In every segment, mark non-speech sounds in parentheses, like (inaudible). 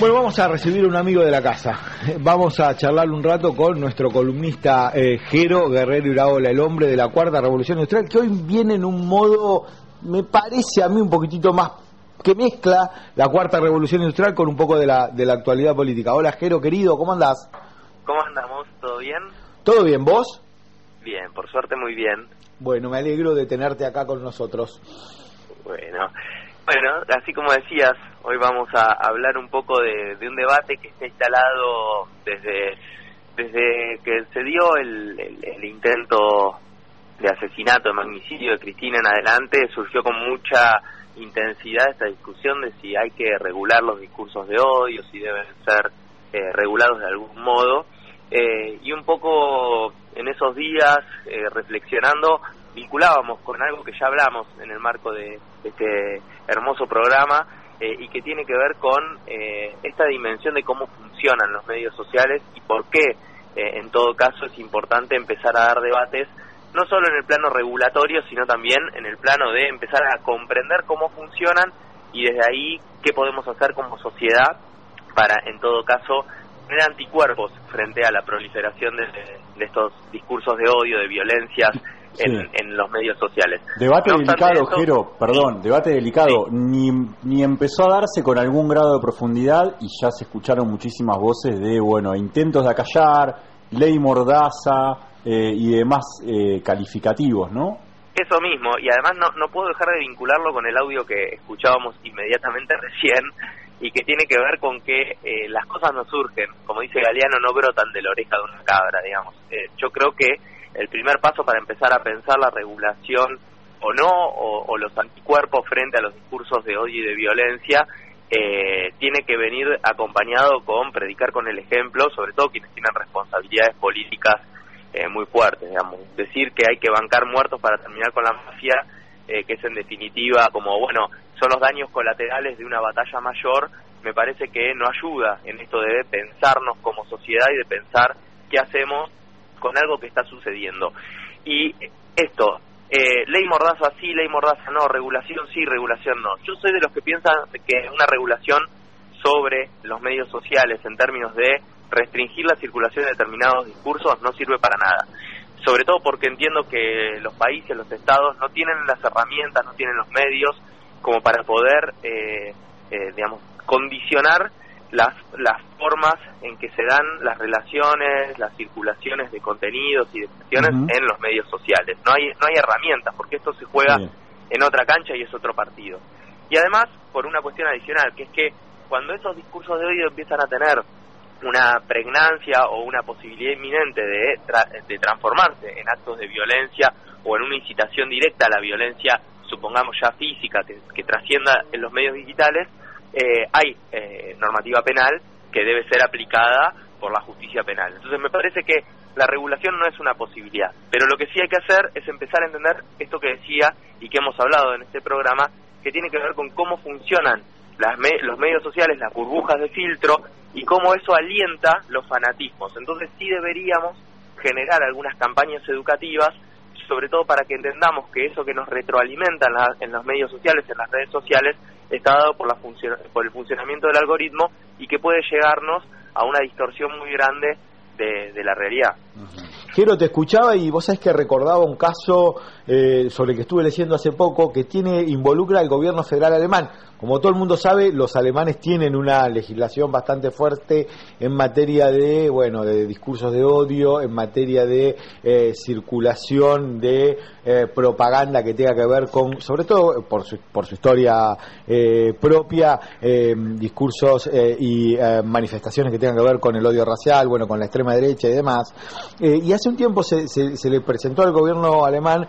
Bueno, vamos a recibir a un amigo de la casa. Vamos a charlar un rato con nuestro columnista eh, Jero Guerrero Iraola, el hombre de la Cuarta Revolución Industrial, que hoy viene en un modo, me parece a mí un poquitito más que mezcla la Cuarta Revolución Industrial con un poco de la, de la actualidad política. Hola Jero, querido, ¿cómo andás? ¿Cómo andamos? ¿Todo bien? ¿Todo bien, vos? Bien, por suerte muy bien. Bueno, me alegro de tenerte acá con nosotros. Bueno, bueno, así como decías, hoy vamos a hablar un poco de, un debate que está instalado desde, desde que se dio el, el, intento de asesinato, de magnicidio de Cristina en adelante, surgió con mucha intensidad esta discusión de si hay que regular los discursos de odio, si deben ser eh, regulados de algún modo. Eh, y un poco en esos días, eh, reflexionando, vinculábamos con algo que ya hablamos en el marco de este hermoso programa eh, y que tiene que ver con eh, esta dimensión de cómo funcionan los medios sociales y por qué eh, en todo caso es importante empezar a dar debates no solo en el plano regulatorio sino también en el plano de empezar a comprender cómo funcionan y desde ahí qué podemos hacer como sociedad para en todo caso tener anticuerpos frente a la proliferación de estos discursos de odio, de violencias en, los medios sociales. Debate delicado, Jero, perdón, debate delicado. Ni, ni empezó a darse con algún grado de profundidad y ya se escucharon muchísimas voces de, bueno, intentos de acallar, ley mordaza eh, y demás eh, calificativos, ¿no? Eso mismo, y además no, no puedo dejar de vincularlo con el audio que escuchábamos inmediatamente (laughs) recién y que tiene que ver con que eh, las cosas no surgen, como dice Galeano, no brotan de la oreja de una cabra, digamos. yo creo que el primer paso para empezar a pensar la regulación o no, o, los anticuerpos frente a los discursos de odio y de violencia, eh, tiene que venir acompañado con predicar con el ejemplo, sobre todo quienes tienen responsabilidades políticas eh, muy fuertes, digamos. Decir que hay que bancar muertos para terminar con la mafia, eh, que es en definitiva como, bueno, son los daños colaterales de una batalla mayor, me parece que no ayuda en esto de pensarnos como sociedad y de pensar qué hacemos con algo que está sucediendo. Y esto, eh, ley mordaza sí, ley mordaza no, regulación sí, regulación no. Yo soy de los que piensan que una regulación sobre los medios sociales en términos de restringir la circulación de determinados discursos no sirve para nada. Sobre todo porque entiendo que los países, los estados no tienen las herramientas, no tienen los medios como para poder, eh, eh, digamos, condicionar las, las formas en que se dan las relaciones, las circulaciones de contenidos y de cuestiones en los medios sociales. No hay, no hay herramientas, porque esto se juega en otra cancha y es otro partido. Y además, por una cuestión adicional, que es que cuando esos discursos de odio empiezan a tener una pregnancia o una posibilidad inminente de, de transformarse en actos de violencia o en una incitación directa a la violencia, supongamos ya física, que, que trascienda en los medios digitales, eh, hay eh, normativa penal que debe ser aplicada por la justicia penal. Entonces me parece que la regulación no es una posibilidad, pero lo que sí hay que hacer es empezar a entender esto que decía y que hemos hablado en este programa, que tiene que ver con cómo funcionan las los medios sociales, las burbujas de filtro y cómo eso alienta los fanatismos. Entonces sí deberíamos generar algunas campañas educativas, sobre todo para que entendamos que eso que nos retroalimenta en los medios sociales, en las redes sociales, está dado por, la por el funcionamiento del algoritmo y que puede llegarnos a una distorsión muy grande de, la realidad. Quiero te escuchaba y vos sabés que recordaba un caso eh, sobre el que estuve leyendo hace poco que tiene involucra al gobierno federal alemán. Como todo el mundo sabe, los alemanes tienen una legislación bastante fuerte en materia de, bueno, de discursos de odio, en materia de eh, circulación de eh, propaganda que tenga que ver con, sobre todo por su, por su historia eh, propia, discursos y manifestaciones que tengan que ver con el odio racial, bueno, con la extrema derecha y demás. y hace un tiempo se, se, le presentó al gobierno alemán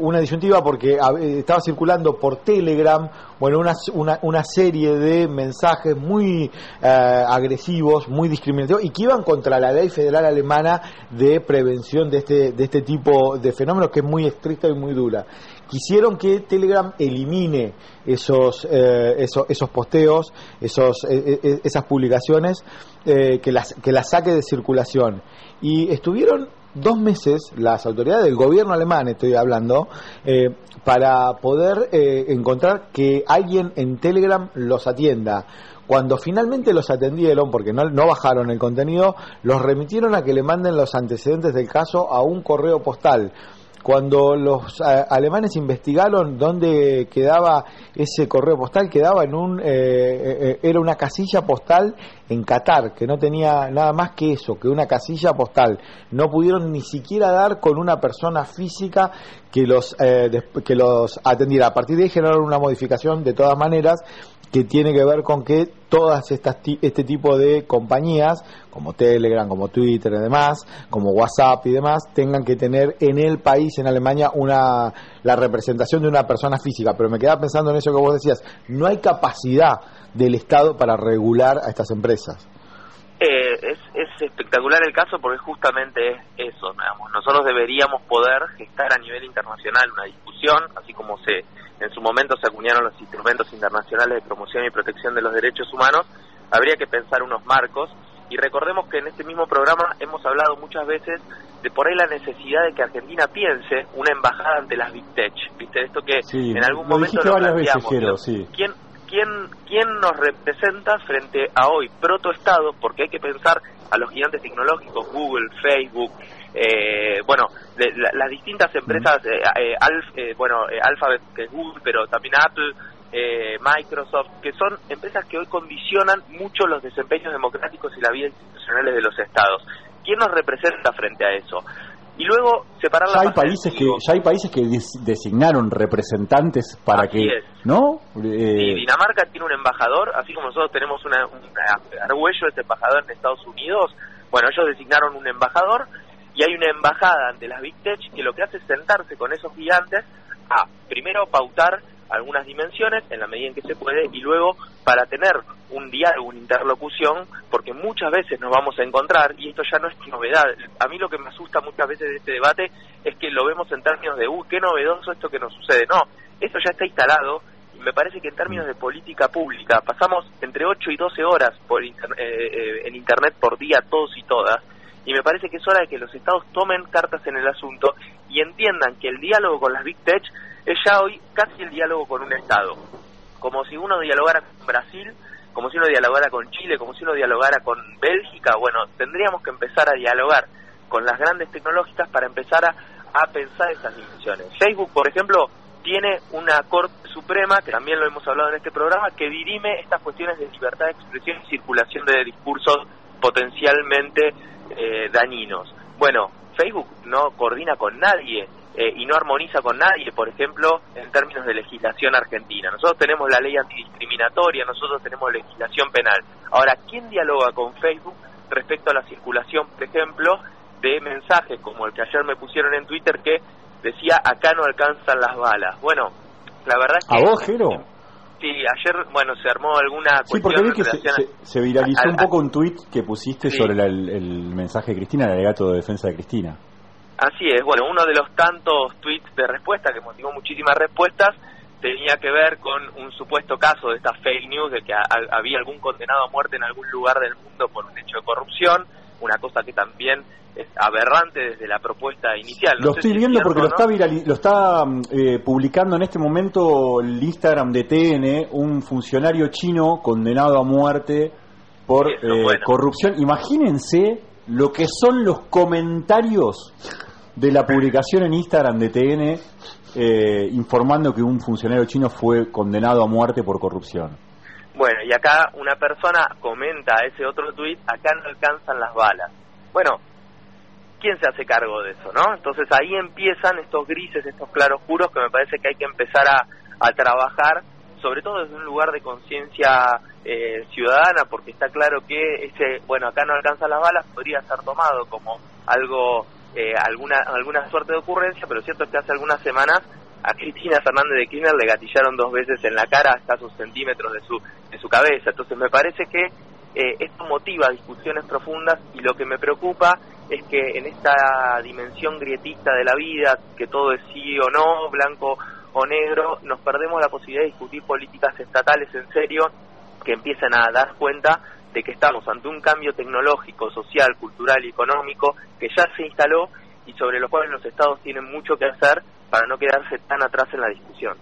una disyuntiva porque estaba circulando por Telegram, bueno, una una, una, serie de mensajes muy eh, agresivos, muy discriminatorios y que iban contra la ley federal alemana de prevención de este, de este tipo de fenómenos que es muy estricta y muy dura. Quisieron que Telegram elimine esos, eh, esos, posteos, esos, esas publicaciones, eh, que, las, que las saque de circulación. Y estuvieron dos meses las autoridades del gobierno alemán, estoy hablando, eh, para poder eh, encontrar que alguien en Telegram los atienda. Cuando finalmente los atendieron, porque no, no bajaron el contenido, los remitieron a que le manden los antecedentes del caso a un correo postal cuando los alemanes investigaron dónde quedaba ese correo postal, quedaba en un, eh, eh, era una casilla postal en Qatar, que no tenía nada más que eso, que una casilla postal. No pudieron ni siquiera dar con una persona física que los, eh, que los atendiera. A partir de ahí generaron una modificación de todas maneras que tiene que ver con que todas estas este tipo de compañías como Telegram, como Twitter y demás, como WhatsApp y demás, tengan que tener en el país, en Alemania, una la representación de una persona física. Pero me quedaba pensando en eso que vos decías, no hay capacidad del Estado para regular a estas empresas. Eh, es, es, espectacular el caso porque justamente es eso, digamos. nosotros deberíamos poder gestar a nivel internacional una discusión, así como se en su momento se acuñaron los instrumentos internacionales de promoción y protección de los derechos humanos, habría que pensar unos marcos y recordemos que en este mismo programa hemos hablado muchas veces de por ahí la necesidad de que Argentina piense una embajada ante las Big Tech, ¿viste? Esto que en algún momento lo planteamos. ¿Quién, quién, ¿Quién nos representa frente a hoy protoestado? Porque hay que pensar a los gigantes tecnológicos, Google, Facebook, eh, bueno, las distintas empresas, eh, eh, eh, bueno, Alphabet, que es Google, pero también Apple, Microsoft, que son empresas que hoy condicionan mucho los desempeños democráticos y la vida institucionales de los estados. ¿Quién nos representa frente a eso? Y luego separar ya hay países que ya hay países que designaron representantes para que no Dinamarca tiene un embajador así como nosotros tenemos una, un argüello este embajador en Estados Unidos bueno ellos designaron un embajador y hay una embajada ante las Big Tech que lo que hace es sentarse con esos gigantes a primero pautar algunas dimensiones en la medida en que se puede y luego para tener un diálogo, una interlocución, porque muchas veces nos vamos a encontrar, y esto ya no es novedad, a mí lo que me asusta muchas veces de este debate es que lo vemos en términos de, uy, qué novedoso esto que nos sucede. No, esto ya está instalado y me parece que en términos de política pública pasamos entre 8 y 12 horas por eh, eh, en Internet por día todos y todas, y me parece que es hora de que los estados tomen cartas en el asunto y entiendan que el diálogo con las Big Tech es ya hoy casi el diálogo con un estado. Como si uno dialogara con Brasil, como si uno dialogara con Chile, como si uno dialogara con Bélgica, bueno, tendríamos que empezar a dialogar con las grandes tecnológicas para empezar a, a pensar esas dimensiones. Facebook, por ejemplo, tiene una Corte Suprema, que también lo hemos hablado en este programa, que dirime estas cuestiones de libertad de expresión y circulación de discursos potencialmente eh, dañinos. Bueno, Facebook no coordina con nadie eh, y no armoniza con nadie, por ejemplo, en términos de legislación argentina. Nosotros tenemos la ley antidiscriminatoria, nosotros tenemos legislación penal. Ahora, ¿quién dialoga con Facebook respecto a la circulación, por ejemplo, de mensajes como el que ayer me pusieron en Twitter que decía acá no alcanzan las balas? Bueno, la verdad es que... ¿A vos, Jero? Sí, ayer, bueno, se armó alguna Sí, porque vi que se, viralizó un poco un tuit que pusiste sobre el, mensaje de Cristina, el alegato de defensa de Cristina. Así es, bueno, uno de los tantos tweets de respuesta que motivó muchísimas respuestas tenía que ver con un supuesto caso de esta fake news de que había algún condenado a muerte en algún lugar del mundo por un hecho de corrupción, una cosa que también es aberrante desde la propuesta inicial. lo estoy viendo porque lo está, lo está eh, publicando en este momento el Instagram de TN, un funcionario chino condenado a muerte por eh, corrupción. Imagínense lo que son los comentarios de la publicación en Instagram de TN eh, informando que un funcionario chino fue condenado a muerte por corrupción. Bueno, y acá una persona comenta ese otro tuit, acá no alcanzan las balas. Bueno, ¿quién se hace cargo de eso, no? Entonces ahí empiezan estos grises, estos claroscuros que me parece que hay que empezar a, trabajar, sobre todo desde un lugar de conciencia eh, ciudadana, porque está claro que ese, bueno, acá no alcanzan las balas, podría ser tomado como algo, eh, alguna, alguna suerte de ocurrencia, pero cierto es que hace algunas semanas a Cristina Fernández de Kirchner le gatillaron dos veces en la cara hasta sus centímetros de su, de su cabeza. Entonces me parece que eh, esto motiva discusiones profundas y lo que me preocupa es que en esta dimensión grietista de la vida, que todo es sí o no, blanco o negro, nos perdemos la posibilidad de discutir políticas estatales en serio que empiecen a dar cuenta de que estamos ante un cambio tecnológico, social, cultural y económico que ya se instaló y sobre los cuales los estados tienen mucho que hacer para no quedarse tan atrás en la discusión.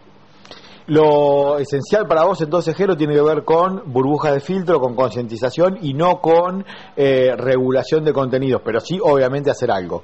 Lo esencial para vos entonces, Jero, tiene que ver con burbujas de filtro, con concientización y no con eh, regulación de contenidos, pero sí obviamente hacer algo.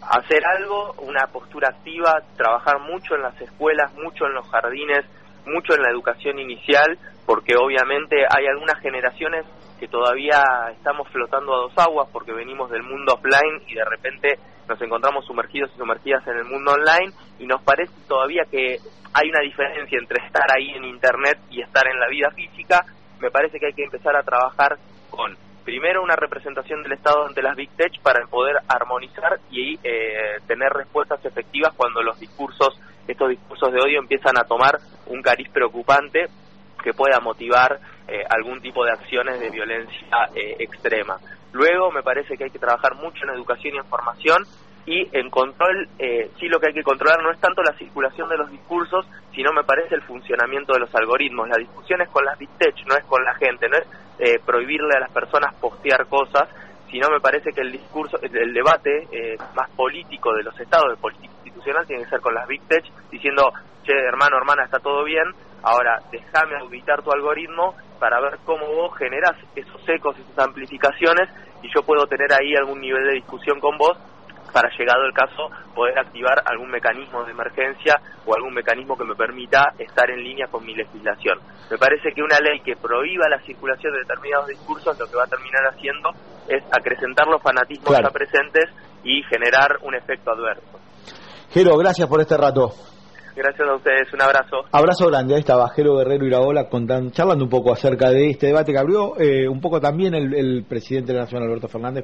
Hacer algo, una postura activa, trabajar mucho en las escuelas, mucho en los jardines, mucho en la educación inicial, porque obviamente hay algunas generaciones que todavía estamos flotando a dos aguas porque venimos del mundo offline y de repente nos encontramos sumergidos y sumergidas en el mundo online y nos parece todavía que hay una diferencia entre estar ahí en internet y estar en la vida física. Me parece que hay que empezar a trabajar con primero una representación del Estado ante las Big Tech para poder armonizar y eh, tener respuestas efectivas cuando los discursos, estos discursos de odio empiezan a tomar un cariz preocupante que pueda motivar eh, algún tipo de acciones de violencia eh, extrema. Luego me parece que hay que trabajar mucho en educación y en formación y en control, eh, sí lo que hay que controlar no es tanto la circulación de los discursos, sino me parece el funcionamiento de los algoritmos. La discusión es con las big tech, no es con la gente, no es eh, prohibirle a las personas postear cosas, sino me parece que el discurso, el, debate eh, más político de los estados, de política institucional, tiene que ser con las big tech, diciendo, che, hermano, hermana, está todo bien, ahora déjame auditar tu algoritmo para ver cómo vos generás esos ecos, esas amplificaciones, y yo puedo tener ahí algún nivel de discusión con vos para llegado el caso poder activar algún mecanismo de emergencia o algún mecanismo que me permita estar en línea con mi legislación. Me parece que una ley que prohíba la circulación de determinados discursos lo que va a terminar haciendo es acrecentar los fanatismos ya presentes y generar un efecto adverso. Jero, gracias por este rato. Gracias a ustedes, un abrazo. Abrazo grande, ahí estaba Jero Guerrero Iraola contando, charlando un poco acerca de este debate que abrió eh, un poco también el, el presidente de la Nación, Alberto Fernández.